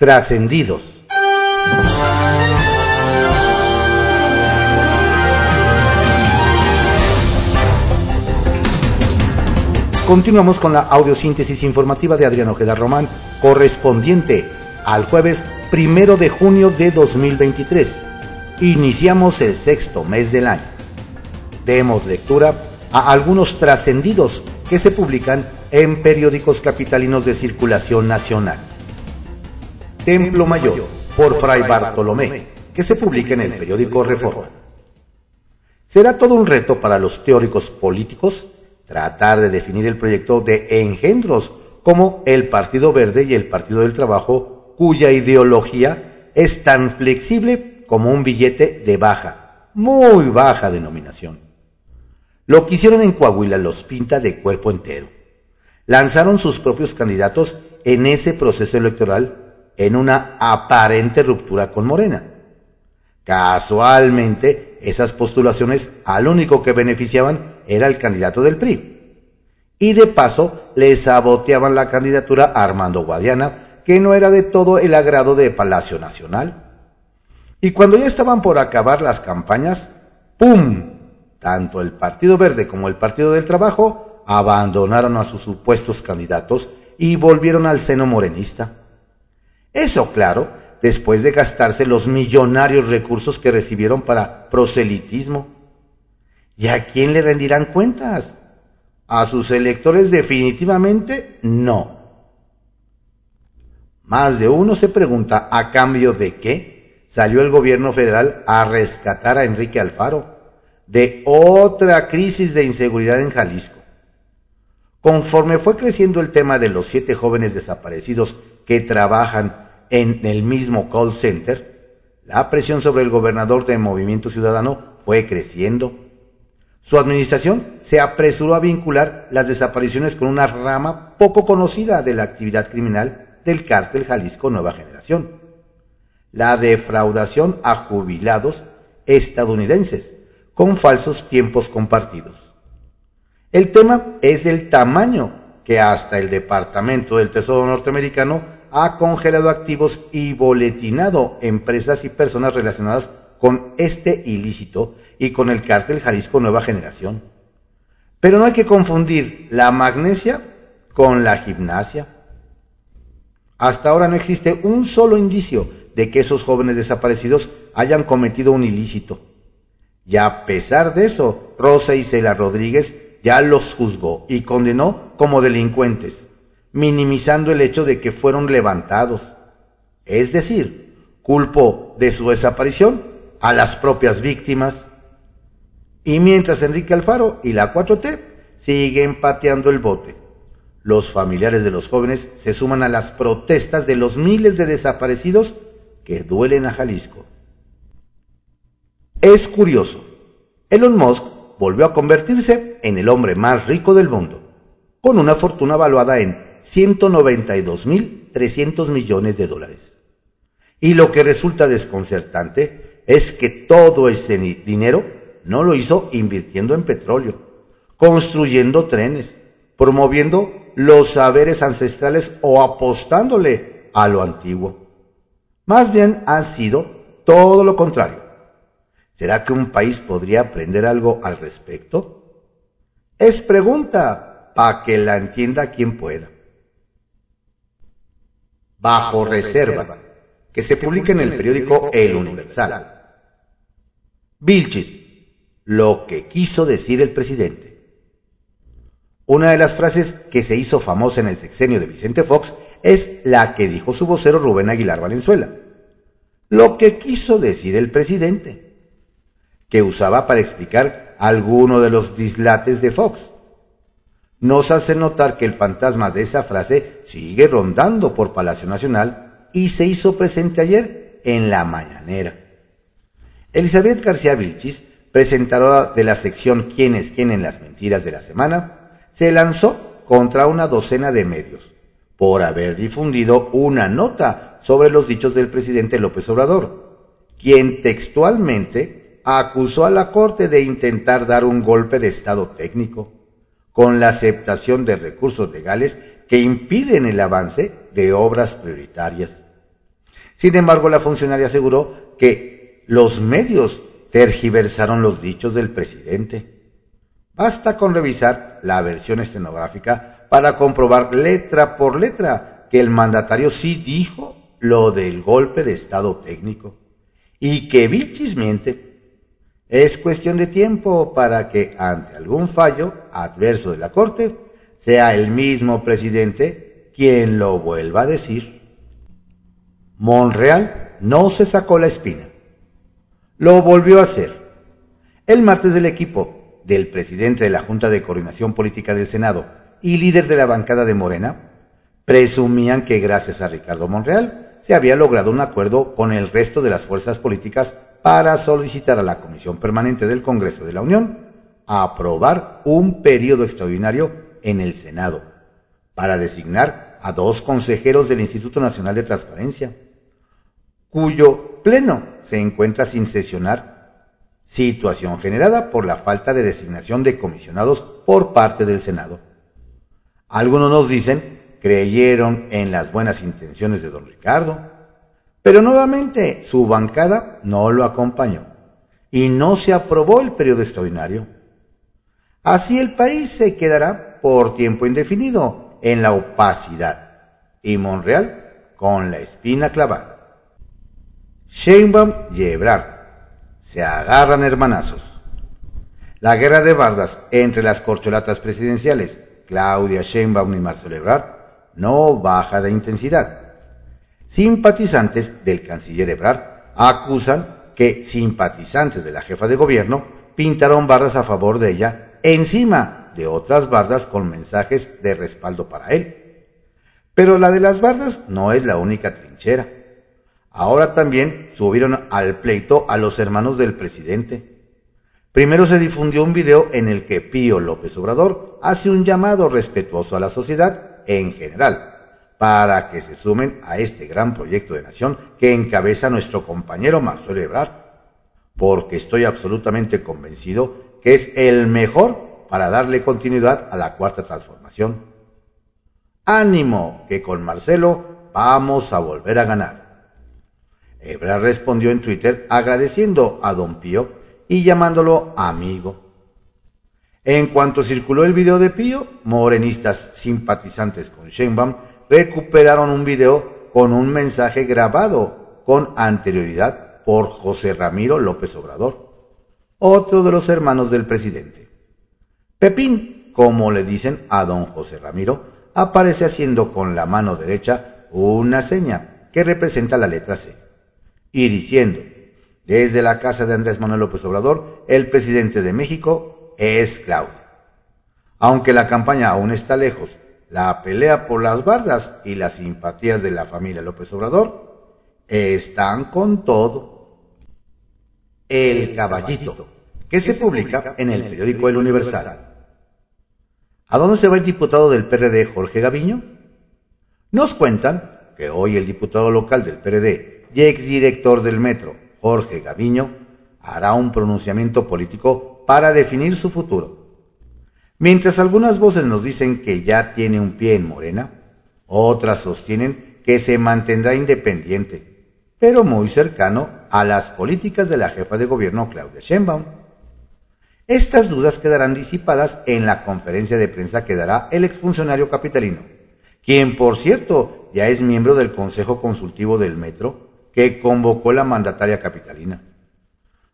Trascendidos. Continuamos con la audiosíntesis informativa de Adrián Ojeda Román, correspondiente al jueves primero de junio de 2023. Iniciamos el sexto mes del año. Demos lectura a algunos trascendidos que se publican en periódicos capitalinos de circulación nacional. Templo Mayor, por Fray Bartolomé, que se publica en el periódico Reforma. Será todo un reto para los teóricos políticos tratar de definir el proyecto de engendros como el Partido Verde y el Partido del Trabajo, cuya ideología es tan flexible como un billete de baja, muy baja denominación. Lo que hicieron en Coahuila los pinta de cuerpo entero. Lanzaron sus propios candidatos en ese proceso electoral en una aparente ruptura con Morena. Casualmente, esas postulaciones al único que beneficiaban era el candidato del PRI. Y de paso le saboteaban la candidatura a Armando Guadiana, que no era de todo el agrado de Palacio Nacional. Y cuando ya estaban por acabar las campañas, ¡pum! Tanto el Partido Verde como el Partido del Trabajo abandonaron a sus supuestos candidatos y volvieron al seno morenista. Eso, claro, después de gastarse los millonarios recursos que recibieron para proselitismo. ¿Y a quién le rendirán cuentas? A sus electores definitivamente no. Más de uno se pregunta a cambio de qué salió el gobierno federal a rescatar a Enrique Alfaro de otra crisis de inseguridad en Jalisco. Conforme fue creciendo el tema de los siete jóvenes desaparecidos que trabajan en el mismo call center, la presión sobre el gobernador de Movimiento Ciudadano fue creciendo su administración se apresuró a vincular las desapariciones con una rama poco conocida de la actividad criminal del cártel Jalisco Nueva Generación, la defraudación a jubilados estadounidenses con falsos tiempos compartidos. El tema es el tamaño que hasta el Departamento del Tesoro norteamericano ha congelado activos y boletinado empresas y personas relacionadas con este ilícito y con el cártel Jalisco Nueva Generación. Pero no hay que confundir la magnesia con la gimnasia. Hasta ahora no existe un solo indicio de que esos jóvenes desaparecidos hayan cometido un ilícito. Y a pesar de eso, Rosa Isela Rodríguez ya los juzgó y condenó como delincuentes, minimizando el hecho de que fueron levantados. Es decir, culpó de su desaparición a las propias víctimas y mientras Enrique Alfaro y la 4T siguen pateando el bote, los familiares de los jóvenes se suman a las protestas de los miles de desaparecidos que duelen a Jalisco. Es curioso, Elon Musk volvió a convertirse en el hombre más rico del mundo, con una fortuna valuada en 192.300 millones de dólares. Y lo que resulta desconcertante es que todo ese dinero no lo hizo invirtiendo en petróleo, construyendo trenes, promoviendo los saberes ancestrales o apostándole a lo antiguo. Más bien ha sido todo lo contrario. ¿Será que un país podría aprender algo al respecto? Es pregunta para que la entienda quien pueda. Bajo reserva, que se publica en el periódico El Universal. Vilchis, lo que quiso decir el presidente. Una de las frases que se hizo famosa en el sexenio de Vicente Fox es la que dijo su vocero Rubén Aguilar Valenzuela. Lo que quiso decir el presidente, que usaba para explicar alguno de los dislates de Fox. Nos hace notar que el fantasma de esa frase sigue rondando por Palacio Nacional y se hizo presente ayer en la mañanera. Elizabeth García Vilchis presentadora de la sección ¿Quién es en las mentiras de la semana, se lanzó contra una docena de medios por haber difundido una nota sobre los dichos del presidente López Obrador, quien textualmente acusó a la Corte de intentar dar un golpe de Estado técnico, con la aceptación de recursos legales que impiden el avance de obras prioritarias. Sin embargo, la funcionaria aseguró que los medios tergiversaron los dichos del presidente. Basta con revisar la versión estenográfica para comprobar letra por letra que el mandatario sí dijo lo del golpe de estado técnico y que Vilchis miente. Es cuestión de tiempo para que ante algún fallo adverso de la Corte sea el mismo presidente quien lo vuelva a decir. Monreal no se sacó la espina. Lo volvió a hacer. El martes del equipo del presidente de la Junta de Coordinación Política del Senado y líder de la bancada de Morena presumían que gracias a Ricardo Monreal se había logrado un acuerdo con el resto de las fuerzas políticas para solicitar a la Comisión Permanente del Congreso de la Unión aprobar un periodo extraordinario en el Senado para designar a dos consejeros del Instituto Nacional de Transparencia, cuyo pleno se encuentra sin sesionar, situación generada por la falta de designación de comisionados por parte del Senado. Algunos nos dicen creyeron en las buenas intenciones de don Ricardo, pero nuevamente su bancada no lo acompañó y no se aprobó el periodo extraordinario. Así el país se quedará por tiempo indefinido en la opacidad y Monreal con la espina clavada. Sheinbaum y Ebrard se agarran hermanazos. La guerra de bardas entre las corcholatas presidenciales Claudia Sheinbaum y Marcelo Ebrard no baja de intensidad. Simpatizantes del canciller Ebrard acusan que simpatizantes de la jefa de gobierno pintaron barras a favor de ella encima de otras bardas con mensajes de respaldo para él. Pero la de las bardas no es la única trinchera. Ahora también subieron al pleito a los hermanos del presidente. Primero se difundió un video en el que Pío López Obrador hace un llamado respetuoso a la sociedad en general, para que se sumen a este gran proyecto de nación que encabeza nuestro compañero Marcelo Ebrard, porque estoy absolutamente convencido que es el mejor para darle continuidad a la cuarta transformación. Ánimo, que con Marcelo vamos a volver a ganar. Ebrard respondió en Twitter agradeciendo a don Pío y llamándolo amigo en cuanto circuló el video de Pío, morenistas simpatizantes con Sheinbaum recuperaron un video con un mensaje grabado con anterioridad por José Ramiro López Obrador, otro de los hermanos del presidente. Pepín, como le dicen a don José Ramiro, aparece haciendo con la mano derecha una seña que representa la letra C y diciendo, desde la casa de Andrés Manuel López Obrador, el presidente de México es Claudia. Aunque la campaña aún está lejos, la pelea por las bardas y las simpatías de la familia López Obrador están con todo. El caballito, que se publica en el periódico El Universal. ¿A dónde se va el diputado del PRD Jorge Gaviño? Nos cuentan que hoy el diputado local del PRD y exdirector del Metro, Jorge Gaviño, hará un pronunciamiento político para definir su futuro. Mientras algunas voces nos dicen que ya tiene un pie en Morena, otras sostienen que se mantendrá independiente, pero muy cercano a las políticas de la jefa de gobierno Claudia Sheinbaum. Estas dudas quedarán disipadas en la conferencia de prensa que dará el exfuncionario capitalino, quien por cierto ya es miembro del Consejo Consultivo del Metro que convocó la mandataria capitalina.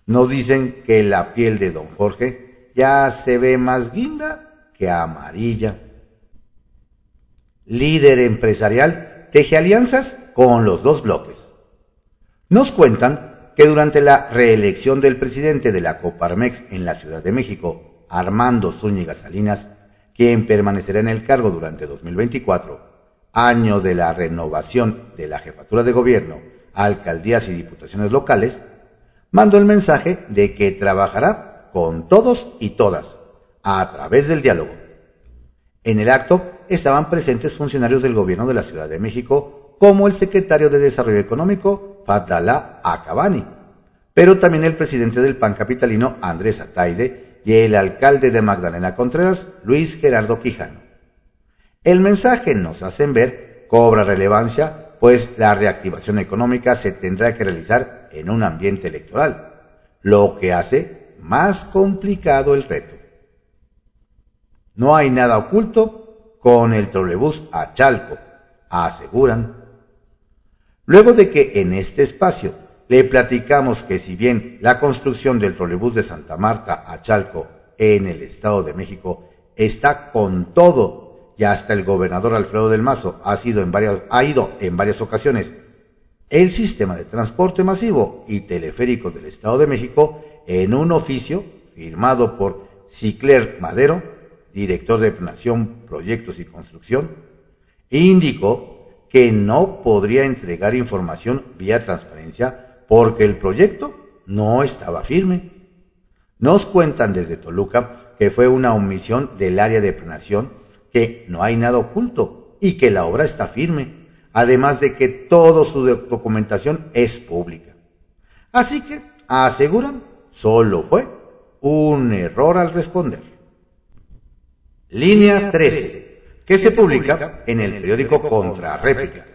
Nos dicen que la piel de don Jorge ya se ve más guinda que amarilla. Líder empresarial teje alianzas con los dos bloques. Nos cuentan que durante la reelección del presidente de la Coparmex en la Ciudad de México, Armando Zúñiga Salinas, quien permanecerá en el cargo durante 2024, año de la renovación de la jefatura de gobierno, alcaldías y diputaciones locales, mando el mensaje de que trabajará con todos y todas a través del diálogo. En el acto estaban presentes funcionarios del gobierno de la Ciudad de México, como el secretario de Desarrollo Económico, Fadala Acabani, pero también el presidente del PAN capitalino, Andrés Ataide, y el alcalde de Magdalena Contreras, Luis Gerardo Quijano. El mensaje, nos hacen ver, cobra relevancia pues la reactivación económica se tendrá que realizar en un ambiente electoral, lo que hace más complicado el reto. No hay nada oculto con el trolebús a Chalco, aseguran. Luego de que en este espacio le platicamos que si bien la construcción del trolebús de Santa Marta a Chalco en el Estado de México está con todo y hasta el gobernador Alfredo del Mazo ha, sido en varias, ha ido en varias ocasiones el sistema de transporte masivo y teleférico del Estado de México en un oficio firmado por Cicler Madero, director de Planeación, Proyectos y Construcción, indicó que no podría entregar información vía transparencia porque el proyecto no estaba firme. Nos cuentan desde Toluca que fue una omisión del área de planeación, que no hay nada oculto y que la obra está firme, además de que toda su documentación es pública. Así que, aseguran, solo fue un error al responder. Línea 13, que se publica en el periódico Contrarréplica.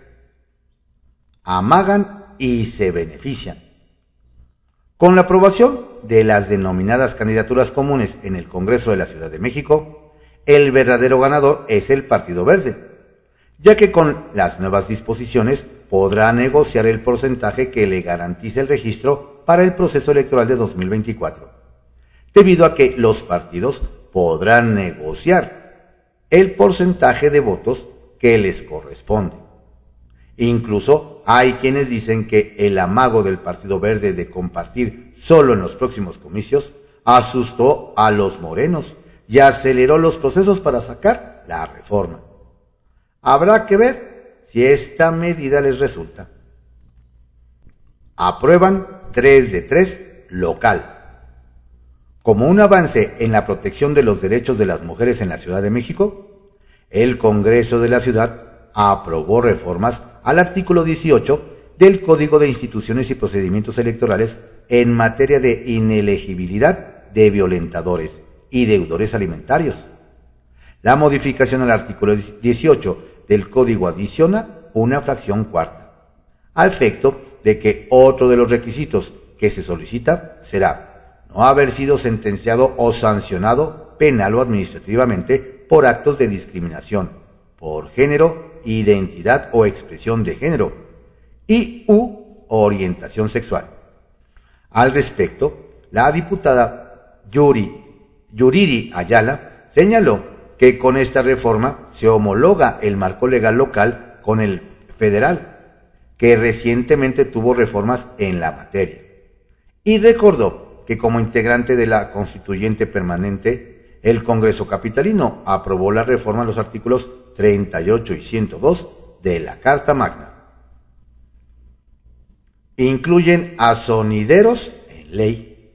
Amagan y se benefician. Con la aprobación de las denominadas candidaturas comunes en el Congreso de la Ciudad de México, el verdadero ganador es el Partido Verde, ya que con las nuevas disposiciones podrá negociar el porcentaje que le garantice el registro para el proceso electoral de 2024, debido a que los partidos podrán negociar el porcentaje de votos que les corresponde. Incluso hay quienes dicen que el amago del Partido Verde de compartir solo en los próximos comicios asustó a los morenos y aceleró los procesos para sacar la reforma. Habrá que ver si esta medida les resulta. Aprueban 3 de 3 local. Como un avance en la protección de los derechos de las mujeres en la Ciudad de México, el Congreso de la Ciudad aprobó reformas al artículo 18 del Código de Instituciones y Procedimientos Electorales en materia de inelegibilidad de violentadores y deudores alimentarios. La modificación al artículo 18 del Código adiciona una fracción cuarta, a efecto de que otro de los requisitos que se solicita será no haber sido sentenciado o sancionado penal o administrativamente por actos de discriminación por género identidad o expresión de género y u orientación sexual. Al respecto, la diputada Yuri, Yuriri Ayala señaló que con esta reforma se homologa el marco legal local con el federal, que recientemente tuvo reformas en la materia. Y recordó que como integrante de la constituyente permanente, el Congreso Capitalino aprobó la reforma a los artículos 38 y 102 de la Carta Magna. Incluyen a sonideros en ley.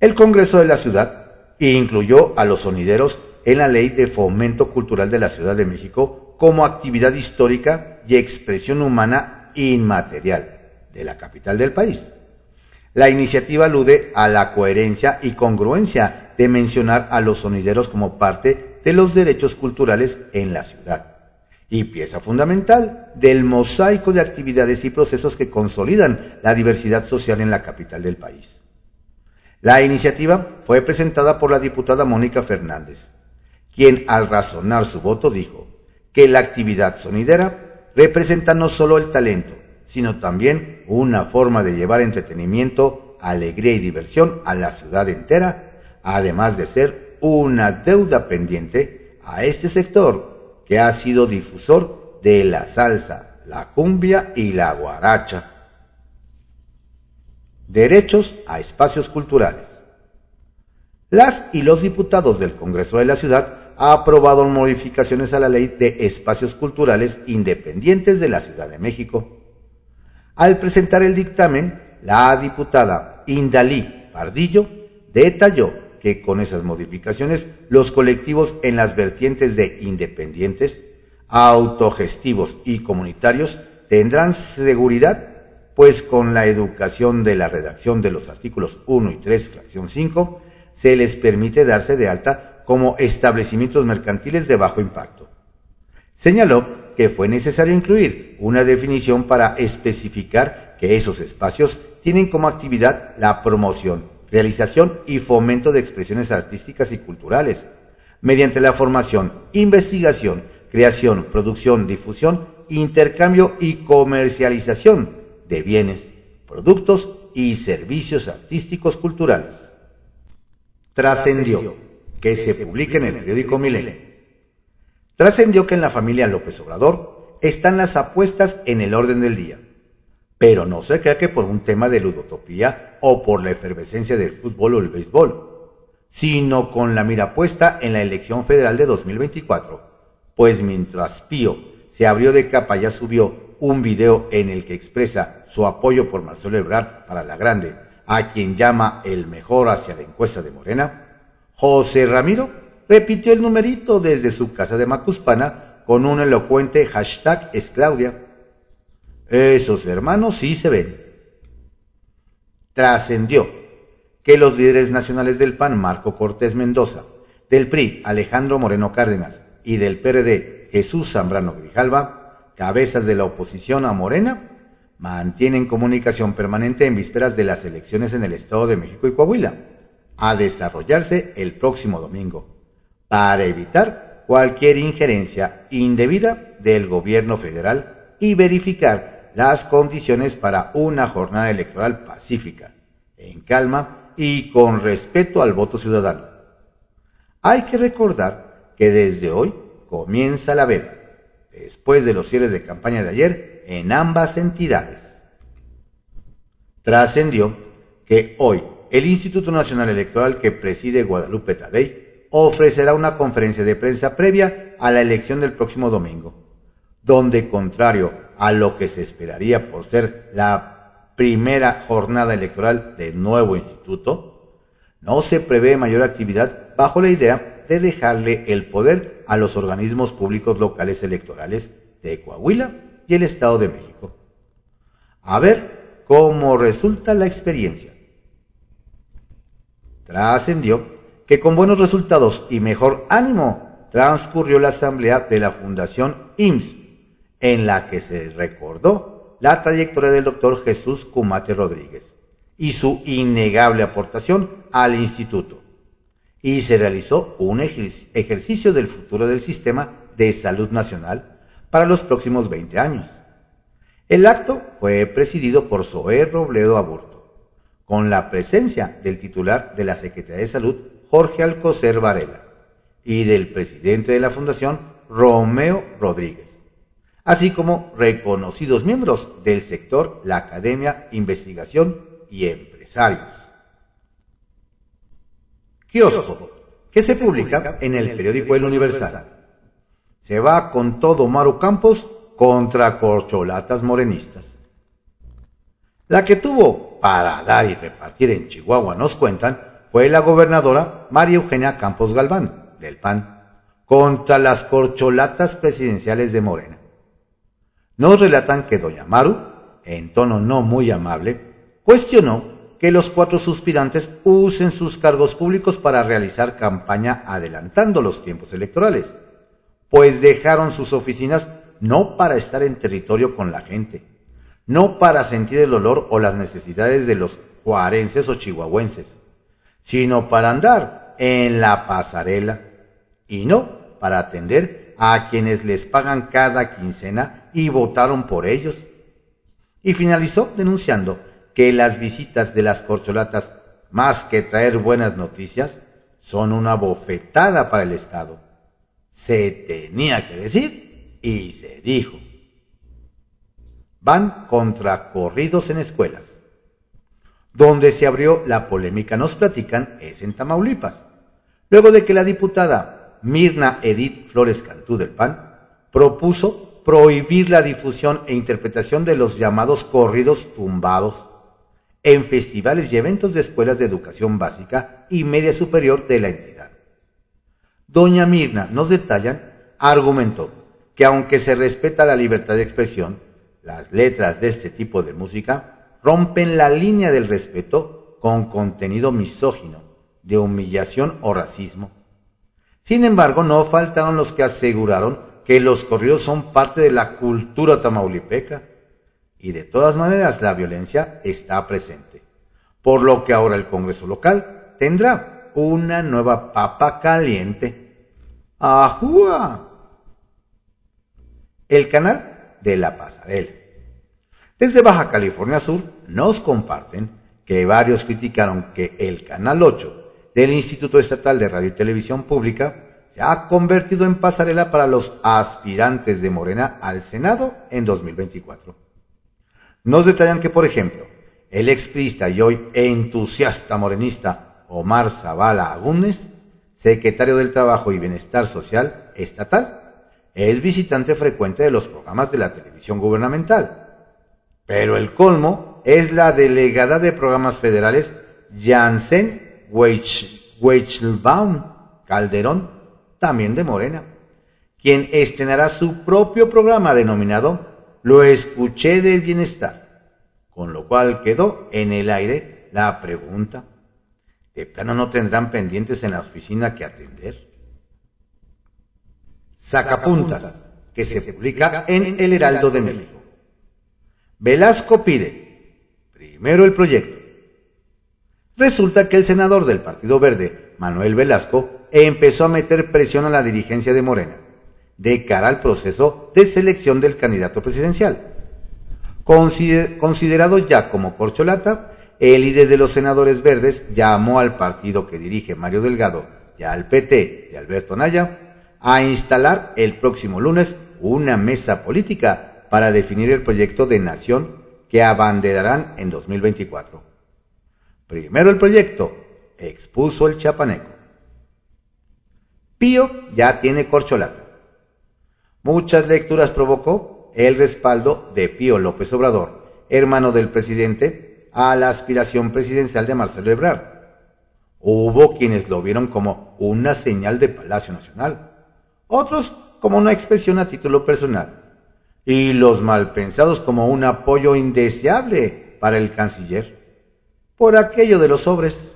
El Congreso de la Ciudad incluyó a los sonideros en la Ley de Fomento Cultural de la Ciudad de México como actividad histórica y expresión humana inmaterial de la capital del país. La iniciativa alude a la coherencia y congruencia de mencionar a los sonideros como parte de los derechos culturales en la ciudad y pieza fundamental del mosaico de actividades y procesos que consolidan la diversidad social en la capital del país. La iniciativa fue presentada por la diputada Mónica Fernández, quien al razonar su voto dijo que la actividad sonidera representa no solo el talento, sino también una forma de llevar entretenimiento, alegría y diversión a la ciudad entera, además de ser una deuda pendiente a este sector que ha sido difusor de la salsa, la cumbia y la guaracha. Derechos a espacios culturales. Las y los diputados del Congreso de la Ciudad ha aprobado modificaciones a la ley de espacios culturales independientes de la Ciudad de México. Al presentar el dictamen, la diputada Indalí Pardillo detalló que con esas modificaciones los colectivos en las vertientes de independientes, autogestivos y comunitarios tendrán seguridad, pues con la educación de la redacción de los artículos 1 y 3, fracción 5, se les permite darse de alta como establecimientos mercantiles de bajo impacto. Señaló que fue necesario incluir una definición para especificar que esos espacios tienen como actividad la promoción, realización y fomento de expresiones artísticas y culturales, mediante la formación, investigación, creación, producción, difusión, intercambio y comercialización de bienes, productos y servicios artísticos culturales. Trascendió que se publique en el periódico Milenio Trascendió que en la familia López Obrador están las apuestas en el orden del día. Pero no se crea que por un tema de ludotopía o por la efervescencia del fútbol o el béisbol, sino con la mira puesta en la elección federal de 2024. Pues mientras Pío se abrió de capa ya subió un video en el que expresa su apoyo por Marcelo Ebrard para la grande, a quien llama el mejor hacia la encuesta de Morena, José Ramiro repitió el numerito desde su casa de Macuspana con un elocuente hashtag es Claudia. Esos hermanos sí se ven. Trascendió que los líderes nacionales del PAN, Marco Cortés Mendoza, del PRI, Alejandro Moreno Cárdenas, y del PRD, Jesús Zambrano Grijalva, cabezas de la oposición a Morena, mantienen comunicación permanente en vísperas de las elecciones en el Estado de México y Coahuila, a desarrollarse el próximo domingo para evitar cualquier injerencia indebida del gobierno federal y verificar las condiciones para una jornada electoral pacífica, en calma y con respeto al voto ciudadano. Hay que recordar que desde hoy comienza la veda, después de los cierres de campaña de ayer en ambas entidades. Trascendió que hoy el Instituto Nacional Electoral que preside Guadalupe Tadei ofrecerá una conferencia de prensa previa a la elección del próximo domingo, donde, contrario a lo que se esperaría por ser la primera jornada electoral del nuevo instituto, no se prevé mayor actividad bajo la idea de dejarle el poder a los organismos públicos locales electorales de Coahuila y el Estado de México. A ver cómo resulta la experiencia. Trascendió que con buenos resultados y mejor ánimo transcurrió la asamblea de la Fundación IMSS, en la que se recordó la trayectoria del doctor Jesús Cumate Rodríguez y su innegable aportación al instituto. Y se realizó un ejercicio del futuro del sistema de salud nacional para los próximos 20 años. El acto fue presidido por Zoé Robledo Aburto, con la presencia del titular de la Secretaría de Salud, Jorge Alcocer Varela y del presidente de la Fundación, Romeo Rodríguez, así como reconocidos miembros del sector, la academia, investigación y empresarios. Kiosco, que se publica en el periódico El Universal. Se va con todo Maru Campos contra corcholatas morenistas. La que tuvo para dar y repartir en Chihuahua, nos cuentan, fue la gobernadora María Eugenia Campos Galván, del PAN, contra las corcholatas presidenciales de Morena. Nos relatan que doña Maru, en tono no muy amable, cuestionó que los cuatro suspirantes usen sus cargos públicos para realizar campaña adelantando los tiempos electorales, pues dejaron sus oficinas no para estar en territorio con la gente, no para sentir el dolor o las necesidades de los juarenses o chihuahuenses, sino para andar en la pasarela y no para atender a quienes les pagan cada quincena y votaron por ellos. Y finalizó denunciando que las visitas de las corcholatas, más que traer buenas noticias, son una bofetada para el Estado. Se tenía que decir y se dijo. Van contra corridos en escuelas donde se abrió la polémica, nos platican, es en Tamaulipas. Luego de que la diputada Mirna Edith Flores Cantú del PAN propuso prohibir la difusión e interpretación de los llamados corridos tumbados en festivales y eventos de escuelas de educación básica y media superior de la entidad. Doña Mirna, nos detallan, argumentó que aunque se respeta la libertad de expresión, las letras de este tipo de música rompen la línea del respeto con contenido misógino, de humillación o racismo. Sin embargo, no faltaron los que aseguraron que los corridos son parte de la cultura tamaulipeca y de todas maneras la violencia está presente, por lo que ahora el Congreso local tendrá una nueva papa caliente. ¡Ajúa! El canal de la pasarela. Desde Baja California Sur nos comparten que varios criticaron que el Canal 8 del Instituto Estatal de Radio y Televisión Pública se ha convertido en pasarela para los aspirantes de Morena al Senado en 2024. Nos detallan que, por ejemplo, el exprista y hoy entusiasta morenista Omar Zavala Agúnez, secretario del Trabajo y Bienestar Social Estatal, es visitante frecuente de los programas de la televisión gubernamental. Pero el colmo es la delegada de programas federales Janssen Weichelbaum Calderón, también de Morena, quien estrenará su propio programa denominado Lo escuché del bienestar, con lo cual quedó en el aire la pregunta, ¿de plano no tendrán pendientes en la oficina que atender? Sacapuntas, que se publica en El Heraldo de México. Velasco pide, primero el proyecto. Resulta que el senador del Partido Verde, Manuel Velasco, empezó a meter presión a la dirigencia de Morena de cara al proceso de selección del candidato presidencial. considerado ya como corcholata, el líder de los senadores verdes llamó al partido que dirige Mario Delgado y al PT de Alberto Naya a instalar el próximo lunes una mesa política para definir el proyecto de nación que abanderarán en 2024. Primero el proyecto, expuso el chapaneco. Pío ya tiene corcholata. Muchas lecturas provocó el respaldo de Pío López Obrador, hermano del presidente, a la aspiración presidencial de Marcelo Ebrard. Hubo quienes lo vieron como una señal de Palacio Nacional, otros como una expresión a título personal, y los malpensados como un apoyo indeseable para el canciller, por aquello de los sobres.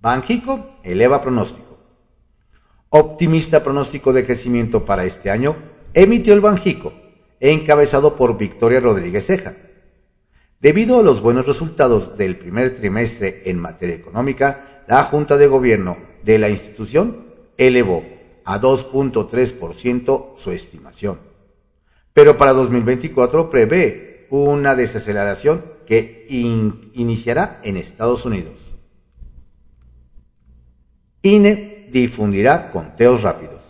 Banjico eleva pronóstico optimista pronóstico de crecimiento para este año, emitió el Banjico, encabezado por Victoria Rodríguez Ceja. Debido a los buenos resultados del primer trimestre en materia económica, la Junta de Gobierno de la institución elevó a 2.3% su estimación. Pero para 2024 prevé una desaceleración que iniciará en Estados Unidos. INE difundirá conteos rápidos.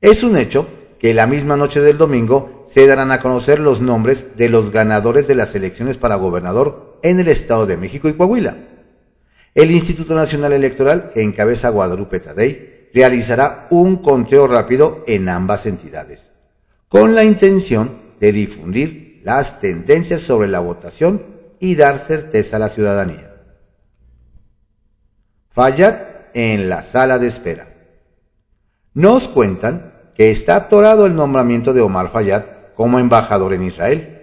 Es un hecho que la misma noche del domingo se darán a conocer los nombres de los ganadores de las elecciones para gobernador en el Estado de México y Coahuila. El Instituto Nacional Electoral, que encabeza Guadalupe Tadei, realizará un conteo rápido en ambas entidades, con la intención de difundir las tendencias sobre la votación y dar certeza a la ciudadanía. Fayad en la sala de espera. Nos cuentan que está atorado el nombramiento de Omar Fayad como embajador en Israel.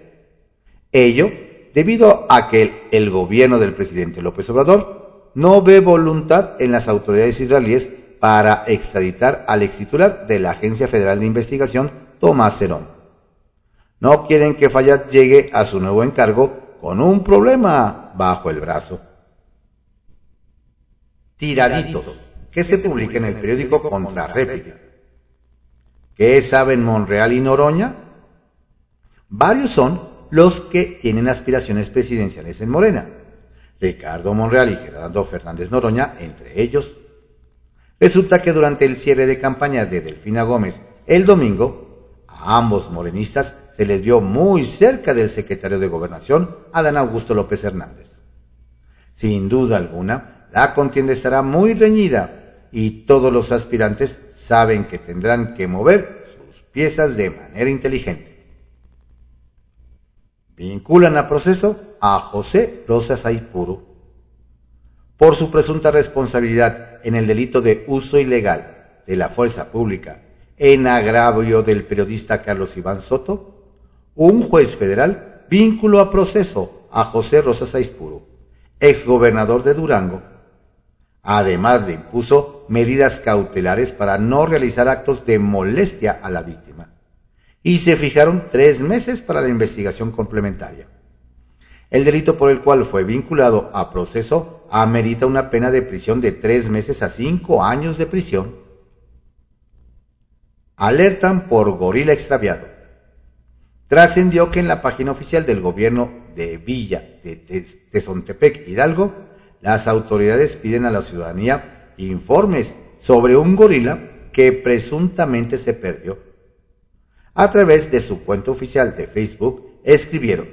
Ello debido a que el gobierno del presidente López Obrador no ve voluntad en las autoridades israelíes para extraditar al ex titular de la Agencia Federal de Investigación, Tomás Cerón. No quieren que Fayad llegue a su nuevo encargo con un problema bajo el brazo. Tiraditos, que se publica en el periódico Contra Réplica. ¿Qué saben Monreal y Noroña? Varios son los que tienen aspiraciones presidenciales en Morena. Ricardo Monreal y Gerardo Fernández Noroña, entre ellos. Resulta que durante el cierre de campaña de Delfina Gómez el domingo, a ambos morenistas se les vio muy cerca del secretario de Gobernación, Adán Augusto López Hernández. Sin duda alguna, la contienda estará muy reñida y todos los aspirantes saben que tendrán que mover sus piezas de manera inteligente. Vinculan a proceso a José Rosas Aipuro por su presunta responsabilidad en el delito de uso ilegal de la fuerza pública en agravio del periodista Carlos Iván Soto, un juez federal vinculó a proceso a José Rosas Aispuro, exgobernador de Durango, Además le impuso medidas cautelares para no realizar actos de molestia a la víctima y se fijaron tres meses para la investigación complementaria. El delito por el cual fue vinculado a proceso amerita una pena de prisión de tres meses a cinco años de prisión. Alertan por gorila extraviado. Trascendió que en la página oficial del gobierno de Villa de Tezontepec, Hidalgo, las autoridades piden a la ciudadanía informes sobre un gorila que presuntamente se perdió a través de su cuenta oficial de Facebook, escribieron,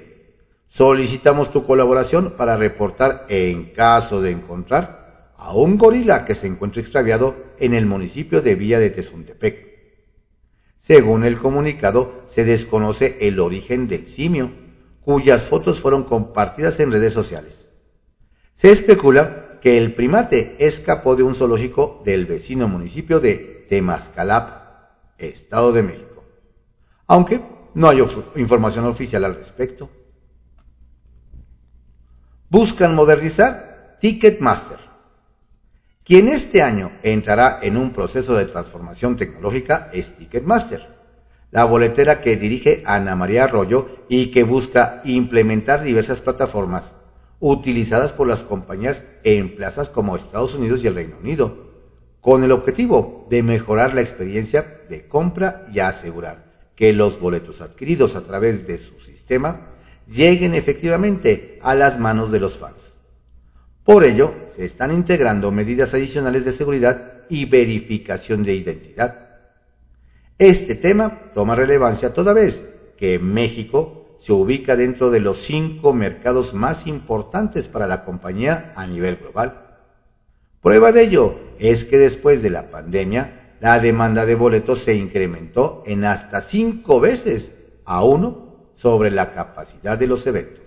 solicitamos tu colaboración para reportar en caso de encontrar a un gorila que se encuentra extraviado en el municipio de Villa de Tezontepec. Según el comunicado, se desconoce el origen del simio, cuyas fotos fueron compartidas en redes sociales. Se especula que el primate escapó de un zoológico del vecino municipio de Temascalapa, Estado de México aunque no hay información oficial al respecto. Buscan modernizar Ticketmaster. Quien este año entrará en un proceso de transformación tecnológica es Ticketmaster, la boletera que dirige Ana María Arroyo y que busca implementar diversas plataformas utilizadas por las compañías en plazas como Estados Unidos y el Reino Unido, con el objetivo de mejorar la experiencia de compra y asegurar que los boletos adquiridos a través de su sistema lleguen efectivamente a las manos de los fans. Por ello, se están integrando medidas adicionales de seguridad y verificación de identidad. Este tema toma relevancia toda vez que México se ubica dentro de los cinco mercados más importantes para la compañía a nivel global. Prueba de ello es que después de la pandemia, la demanda de boletos se incrementó en hasta cinco veces a uno sobre la capacidad de los eventos.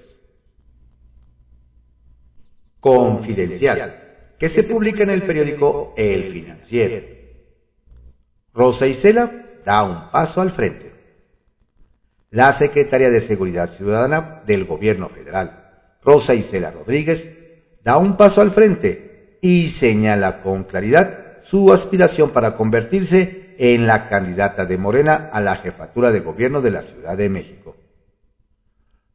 Confidencial, que se publica en el periódico El Financiero. Rosa Isela da un paso al frente. La secretaria de Seguridad Ciudadana del Gobierno Federal, Rosa Isela Rodríguez, da un paso al frente y señala con claridad su aspiración para convertirse en la candidata de Morena a la jefatura de gobierno de la Ciudad de México.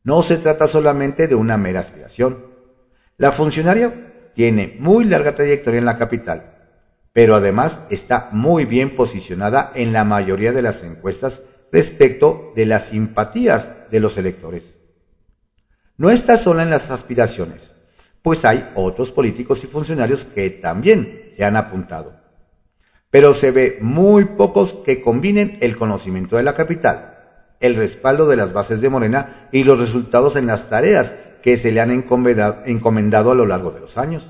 No se trata solamente de una mera aspiración. La funcionaria tiene muy larga trayectoria en la capital, pero además está muy bien posicionada en la mayoría de las encuestas respecto de las simpatías de los electores. No está sola en las aspiraciones, pues hay otros políticos y funcionarios que también se han apuntado pero se ve muy pocos que combinen el conocimiento de la capital, el respaldo de las bases de Morena y los resultados en las tareas que se le han encomendado a lo largo de los años.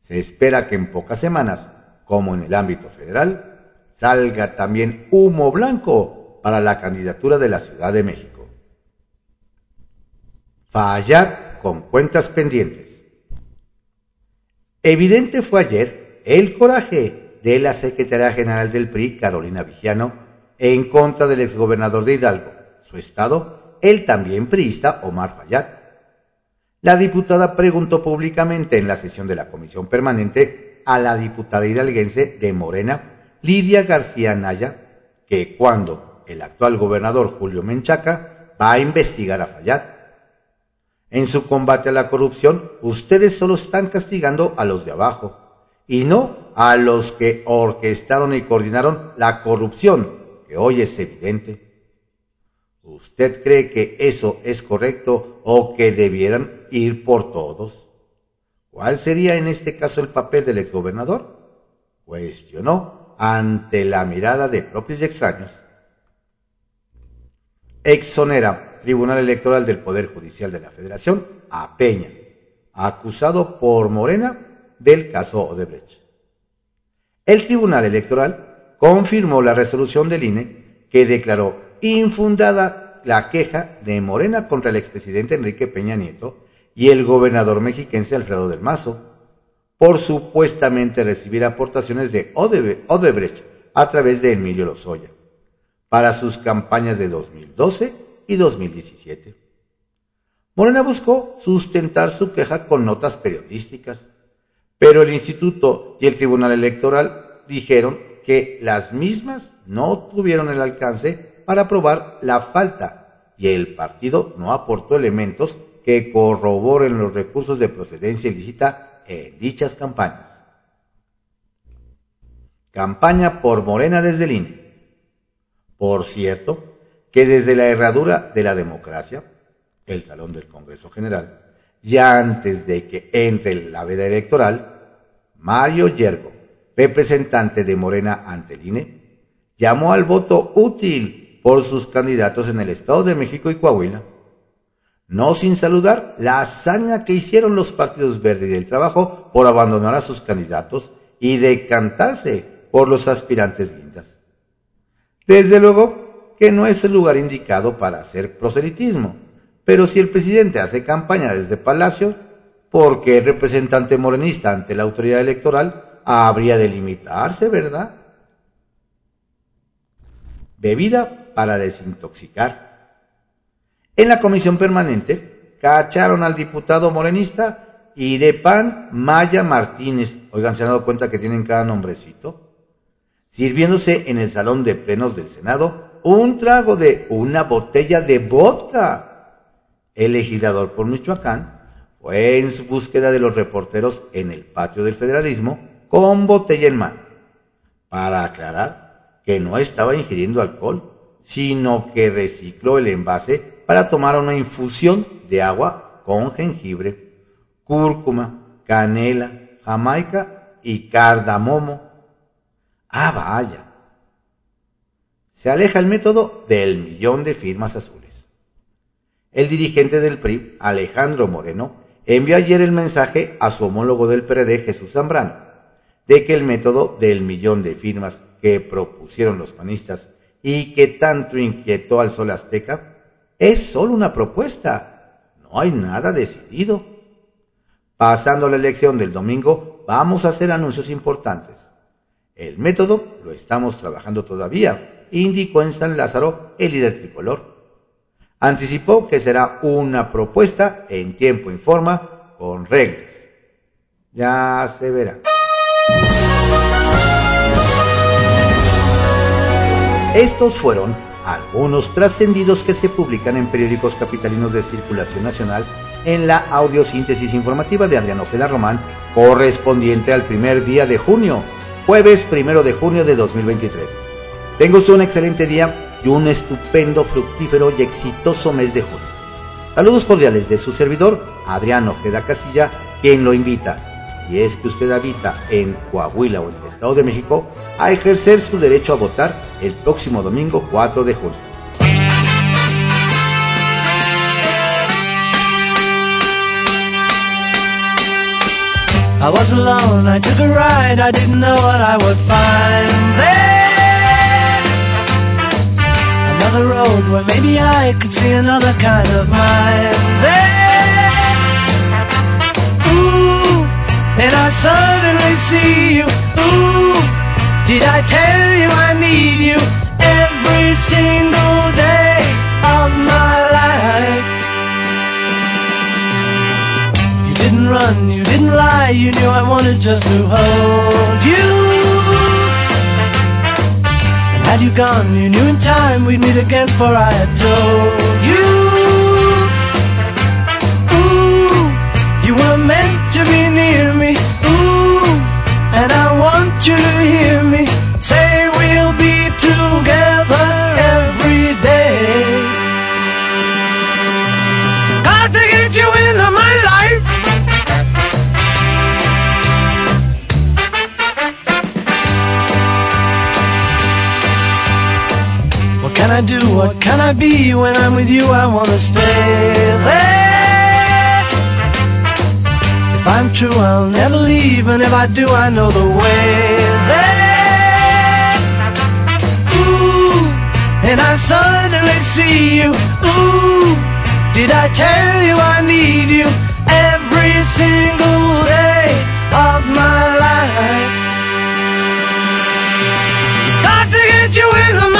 Se espera que en pocas semanas, como en el ámbito federal, salga también humo blanco para la candidatura de la Ciudad de México. Fallar con cuentas pendientes. Evidente fue ayer el coraje de la secretaria general del PRI, Carolina Vigiano, en contra del exgobernador de Hidalgo, su estado, el también priista Omar Fayad. La diputada preguntó públicamente en la sesión de la comisión permanente a la diputada hidalguense de Morena, Lidia García Naya, que cuando el actual gobernador Julio Menchaca va a investigar a Fayad. En su combate a la corrupción, ustedes solo están castigando a los de abajo y no a los que orquestaron y coordinaron la corrupción, que hoy es evidente. ¿Usted cree que eso es correcto o que debieran ir por todos? ¿Cuál sería en este caso el papel del exgobernador? Cuestionó ante la mirada de propios y extraños. Exonera Tribunal Electoral del Poder Judicial de la Federación a Peña, acusado por Morena del caso Odebrecht. El Tribunal Electoral confirmó la resolución del INE que declaró infundada la queja de Morena contra el expresidente Enrique Peña Nieto y el gobernador mexiquense Alfredo del Mazo por supuestamente recibir aportaciones de Odebrecht a través de Emilio Lozoya para sus campañas de 2012 y 2017. Morena buscó sustentar su queja con notas periodísticas, Pero el instituto y el tribunal electoral dijeron que las mismas no tuvieron el alcance para probar la falta y el partido no aportó elementos que corroboren los recursos de procedencia ilícita en dichas campañas. Campaña por Morena desde el. Por cierto, que desde la herradura de la democracia, el Salón del Congreso General, ya antes de que entre la veda electoral, Mario Yergo, representante de Morena ante el INE, llamó al voto útil por sus candidatos en el Estado de México y Coahuila. No sin saludar la hazaña que hicieron los partidos Verde y del Trabajo por abandonar a sus candidatos y decantarse por los aspirantes guindas. Desde luego que no es el lugar indicado para hacer proselitismo, pero si el presidente hace campaña desde Palacio, ¿por qué el representante morenista ante la autoridad electoral habría de limitarse, verdad? Bebida para desintoxicar. En la comisión permanente cacharon al diputado morenista y de PAN Maya Martínez. Oigan, ¿se han dado cuenta que tienen cada nombrecito? Sirviéndose en el salón de plenos del Senado un trago de una botella de vodka el legislador por Michoacán fue en su búsqueda de los reporteros en el patio del federalismo con botella en mano, para aclarar que no estaba ingiriendo alcohol, sino que recicló el envase para tomar una infusión de agua con jengibre, cúrcuma, canela, jamaica y cardamomo. Ah, vaya. Se aleja el método del millón de firmas azules. El dirigente del PRI, Alejandro Moreno, envió ayer el mensaje a su homólogo del PRD, Jesús Zambrano, de que el método del millón de firmas que propusieron los panistas y que tanto inquietó al Sol Azteca es solo una propuesta, no hay nada decidido. Pasando la elección del domingo, vamos a hacer anuncios importantes. El método lo estamos trabajando todavía, indicó en San Lázaro el líder tricolor. Anticipó que será una propuesta en tiempo y forma con reglas. Ya se verá. Estos fueron algunos trascendidos que se publican en periódicos capitalinos de circulación nacional en la audiosíntesis informativa de Adrián Ojeda Román, correspondiente al primer día de junio, jueves primero de junio de 2023. Tengo un excelente día y un estupendo, fructífero y exitoso mes de junio. Saludos cordiales de su servidor, Adrián Ojeda Casilla, quien lo invita, si es que usted habita en Coahuila o en el Estado de México, a ejercer su derecho a votar el próximo domingo 4 de junio. I was alone, I took a ride, I didn't know what I would find there. another road where maybe I could see another kind of mind there. And I suddenly see you. Ooh, did I tell you I need you every single day of my life? You didn't run, you didn't lie, you knew I wanted just to hold you. And Had you gone, you knew in time we'd meet again, for I had told You hear me say we'll be together every day. Got to get you into my life. What can I do? What can I be? When I'm with you, I wanna stay there. True, I'll never leave, and if I do, I know the way there. Ooh, and I suddenly see you. Ooh, did I tell you I need you every single day of my life? Got to get you in the